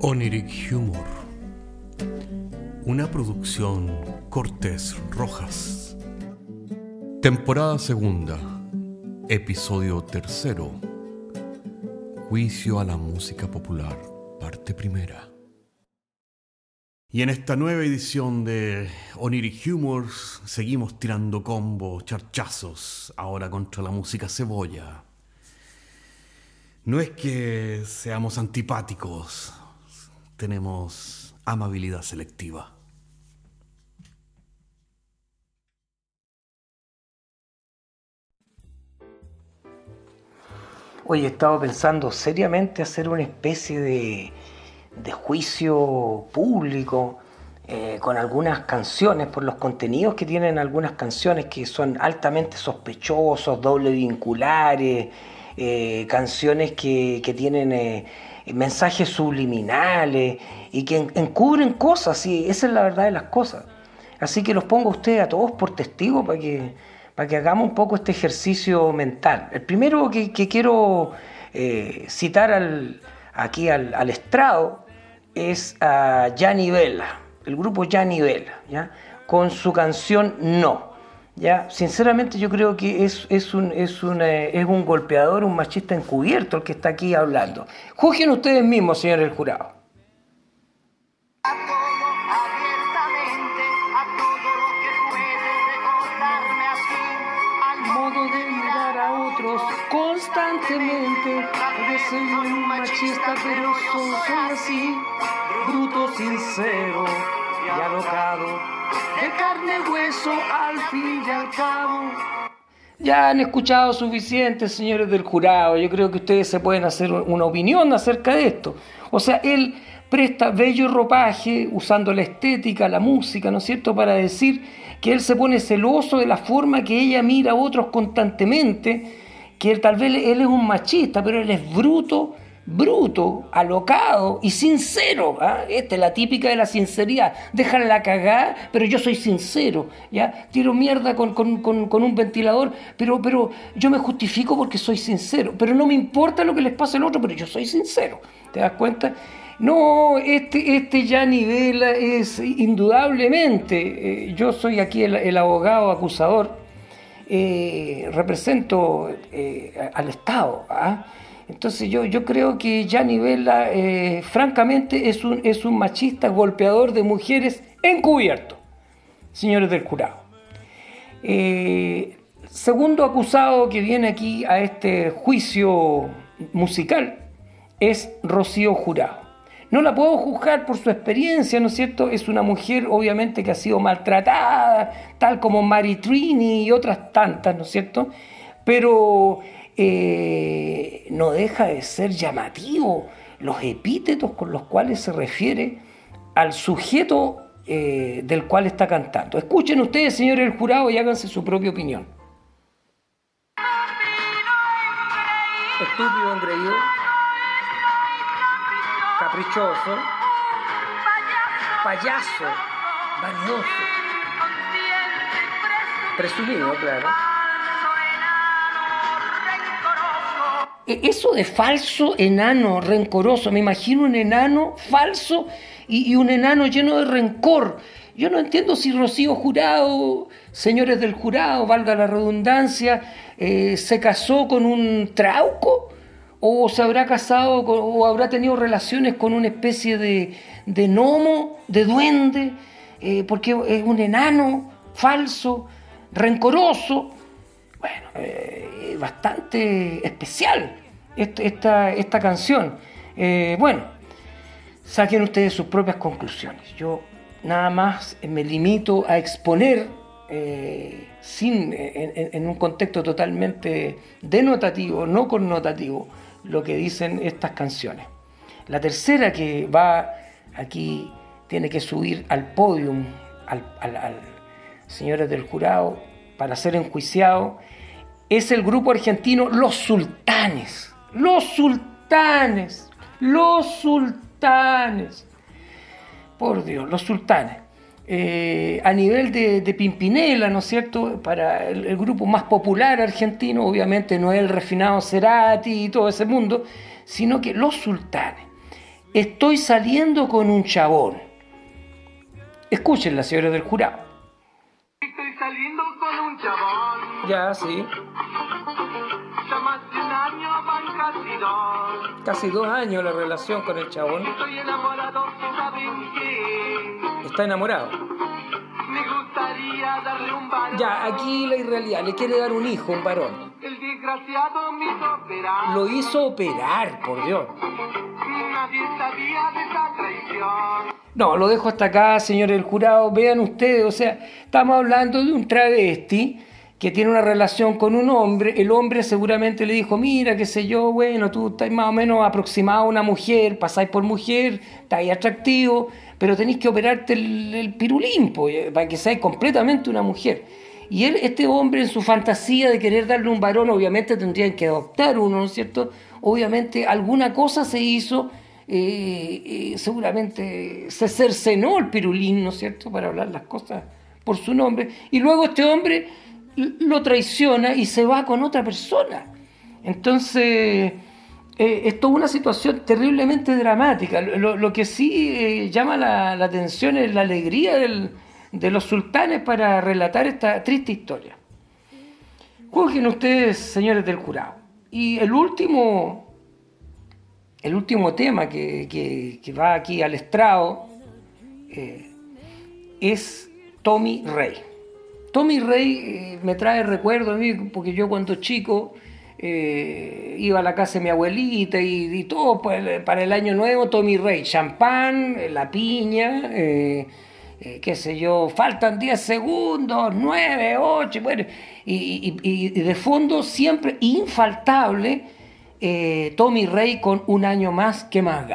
Oniric Humor. Una producción Cortés Rojas. Temporada segunda. Episodio tercero. Juicio a la música popular. Parte primera. Y en esta nueva edición de Oniric Humor seguimos tirando combos, charchazos, ahora contra la música cebolla. No es que seamos antipáticos, tenemos amabilidad selectiva. Hoy he estado pensando seriamente hacer una especie de, de juicio público eh, con algunas canciones, por los contenidos que tienen algunas canciones que son altamente sospechosos, doble vinculares, eh, canciones que, que tienen eh, mensajes subliminales y que encubren cosas, y esa es la verdad de las cosas. Así que los pongo a ustedes a todos por testigos para que, para que hagamos un poco este ejercicio mental. El primero que, quiero eh, citar al, aquí al, al, estrado es a Gianni Vela, el grupo Gianni Vela, ¿ya? con su canción No. ¿Ya? Sinceramente yo creo que es, es, un, es, un, eh, es un golpeador, un machista encubierto el que está aquí hablando. Juzguen ustedes mismos, señor el jurado. modo de mirar a otros constantemente. Puede ser un machista, pero soy así, bruto, sincero y alocado de carne y hueso al fin y al cabo. Ya han escuchado suficiente, señores del jurado. Yo creo que ustedes se pueden hacer una opinión acerca de esto. O sea, él presta bello ropaje usando la estética, la música, ¿no es cierto?, para decir que él se pone celoso de la forma que ella mira a otros constantemente, que él, tal vez él es un machista, pero él es bruto, bruto, alocado y sincero. ¿ah? Esta es la típica de la sinceridad. Déjala cagar, pero yo soy sincero. ¿ya? Tiro mierda con, un ventilador, pero, pero yo me justifico porque soy sincero. Pero no me importa lo que les pase al otro, pero yo soy sincero. ¿Te das cuenta? No, este, este ya nivela es indudablemente, eh, yo soy aquí el, abogado acusador, eh, represento eh, al Estado. ¿ah? Entonces yo, yo creo que Gianni Vela, eh, francamente, es un, es un machista golpeador de mujeres encubierto, señores del jurado. Eh, segundo acusado que viene aquí a este juicio musical es Rocío Jurado. No la puedo juzgar por su experiencia, ¿no es cierto? Es una mujer obviamente que ha sido maltratada, tal como Mary Trini y otras tantas, ¿no es cierto? Pero eh, no deja de ser llamativo los epítetos con los cuales se refiere al sujeto eh, del cual está cantando. Escuchen ustedes, señores del jurado, y háganse su propia opinión. Estúpido, engreído, caprichoso, payaso, vanidoso, presumido, claro eso de falso enano, rencoroso, me imagino un enano falso y, un enano lleno de rencor. Yo no entiendo si Rocío Jurado, señores del jurado, valga la redundancia, eh, se casó con un trauco o se habrá casado o habrá tenido relaciones con una especie de, de gnomo, de duende, eh, porque es un enano falso, rencoroso. Bueno, eh, bastante especial esta, esta canción. Eh, bueno, saquen ustedes sus propias conclusiones. Yo nada más me limito a exponer eh, sin, en, un contexto totalmente denotativo, no connotativo, lo que dicen estas canciones. La tercera que va aquí tiene que subir al podium, al, al señores del jurado, para ser enjuiciado, es el grupo argentino Los Sultanes. Los Sultanes. Los Sultanes. Por Dios, los sultanes. Eh, a nivel de, Pimpinela, ¿no es cierto? Para el, grupo más popular argentino, obviamente no es el refinado Cerati y todo ese mundo, sino que los sultanes. estoy saliendo con un chabón. Escuchen la señora del jurado. Ya, sí. Casi dos. Años la relación con el chabón. Está enamorado. Ya, aquí la irrealidad. Le quiere dar un hijo, un varón. Lo hizo operar, por Dios. No, lo dejo hasta acá, señores del jurado. Vean ustedes, o sea, estamos hablando de un travesti que tiene una relación con un hombre. El hombre seguramente le dijo, mira, qué sé yo, bueno, tú estás más o menos aproximado a una mujer, pasáis por mujer, estáis atractivo, pero tenéis que operarte el, el pirulín, po, eh, para que seáis completamente una mujer. Y él, este hombre, en su fantasía de querer darle un varón, obviamente tendrían que adoptar uno, ¿no es cierto? Obviamente alguna cosa se hizo, eh, eh, seguramente se cercenó el pirulín, ¿no es cierto?, para hablar las cosas por su nombre. Y luego este hombre lo traiciona y se va con otra persona. Entonces, eh, es una situación terriblemente dramática. Lo, que sí eh, llama la, atención es la alegría de los sultanes para relatar esta triste historia. Juzguen ustedes, señores del jurado. Y el último, el último tema que, que- va aquí al estrado eh, es Tommy Rey. Tommy Rey eh, me trae recuerdos a mí, porque yo cuando chico eh, iba a la casa de mi abuelita y, todo para el, para el año nuevo, Tommy Rey, champán, la piña, qué sé yo, faltan 10 segundos, 9, 8, bueno, y de fondo siempre infaltable eh, Tommy Rey con un año más que más.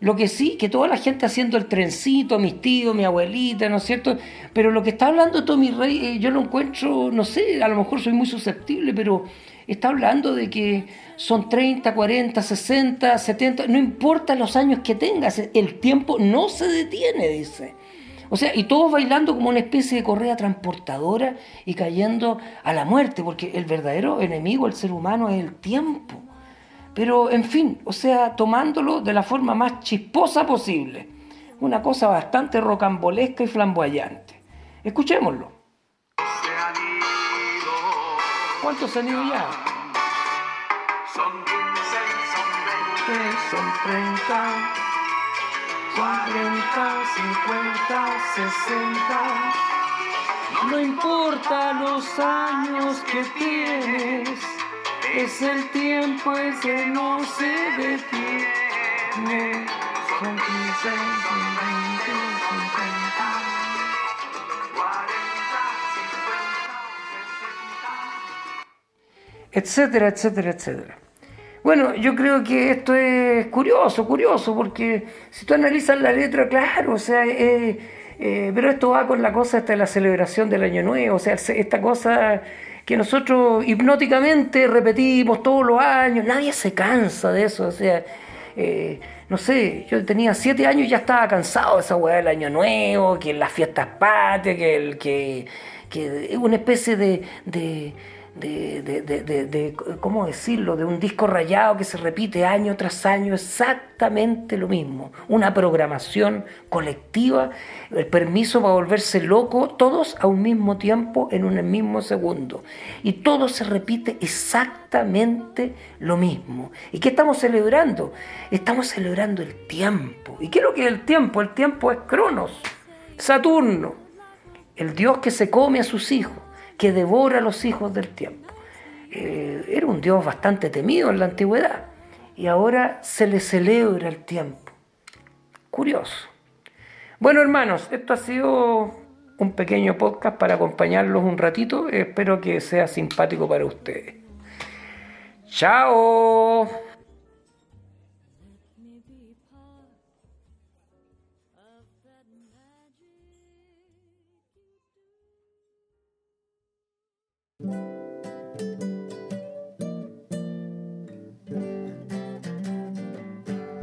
Lo que sí, que toda la gente haciendo el trencito, mis tíos, mi abuelita, ¿no es cierto? Pero lo que está hablando Tommy Rey, eh, yo lo encuentro, no sé, a lo mejor soy muy susceptible, pero está hablando de que son 30, 40, 60, 70, no importa los años que tengas, el tiempo no se detiene, dice. O sea, y todos bailando como una especie de correa transportadora y cayendo a la muerte, porque el verdadero enemigo del ser humano es el tiempo. Pero, en fin, o sea, tomándolo de la forma más chisposa posible. Una cosa bastante rocambolesca y flamboyante. Escuchémoslo. ¿Cuántos han ido ya? Son 15, son 20. Que son 30, son 30, 50, 60. No importa los años que tienes, es el tiempo ese no se detiene. Son 15, son 20, son 30. 40, 50, 60. etcétera, etcétera, etcétera. Bueno, yo creo que esto es curioso, curioso, porque si tú analizas la letra, claro, o sea, eh, eh, pero esto va con la cosa de la celebración del Año Nuevo, o sea, esta cosa que nosotros hipnóticamente repetimos todos los años, nadie se cansa de eso, o sea, eh, no sé, yo tenía siete años y ya estaba cansado de esa weá del Año Nuevo, que las fiestas patrias, que el que, que es una especie de, de, de- de- de- ¿cómo decirlo?, de un disco rayado que se repite año tras año, exactamente lo mismo, una programación colectiva, el permiso para volverse loco, todos a un mismo tiempo, en un mismo segundo, y todo se repite exactamente lo mismo. ¿Y qué estamos celebrando? Estamos celebrando el tiempo. ¿Y qué es lo que es el tiempo? El tiempo es Cronos, Saturno, el dios que se come a sus hijos, que devora a los hijos del tiempo. Eh, era un dios bastante temido en la antigüedad y ahora se le celebra el tiempo. Curioso. Bueno, hermanos, esto ha sido un pequeño podcast para acompañarlos un ratito. Espero que sea simpático para ustedes. ¡Chao!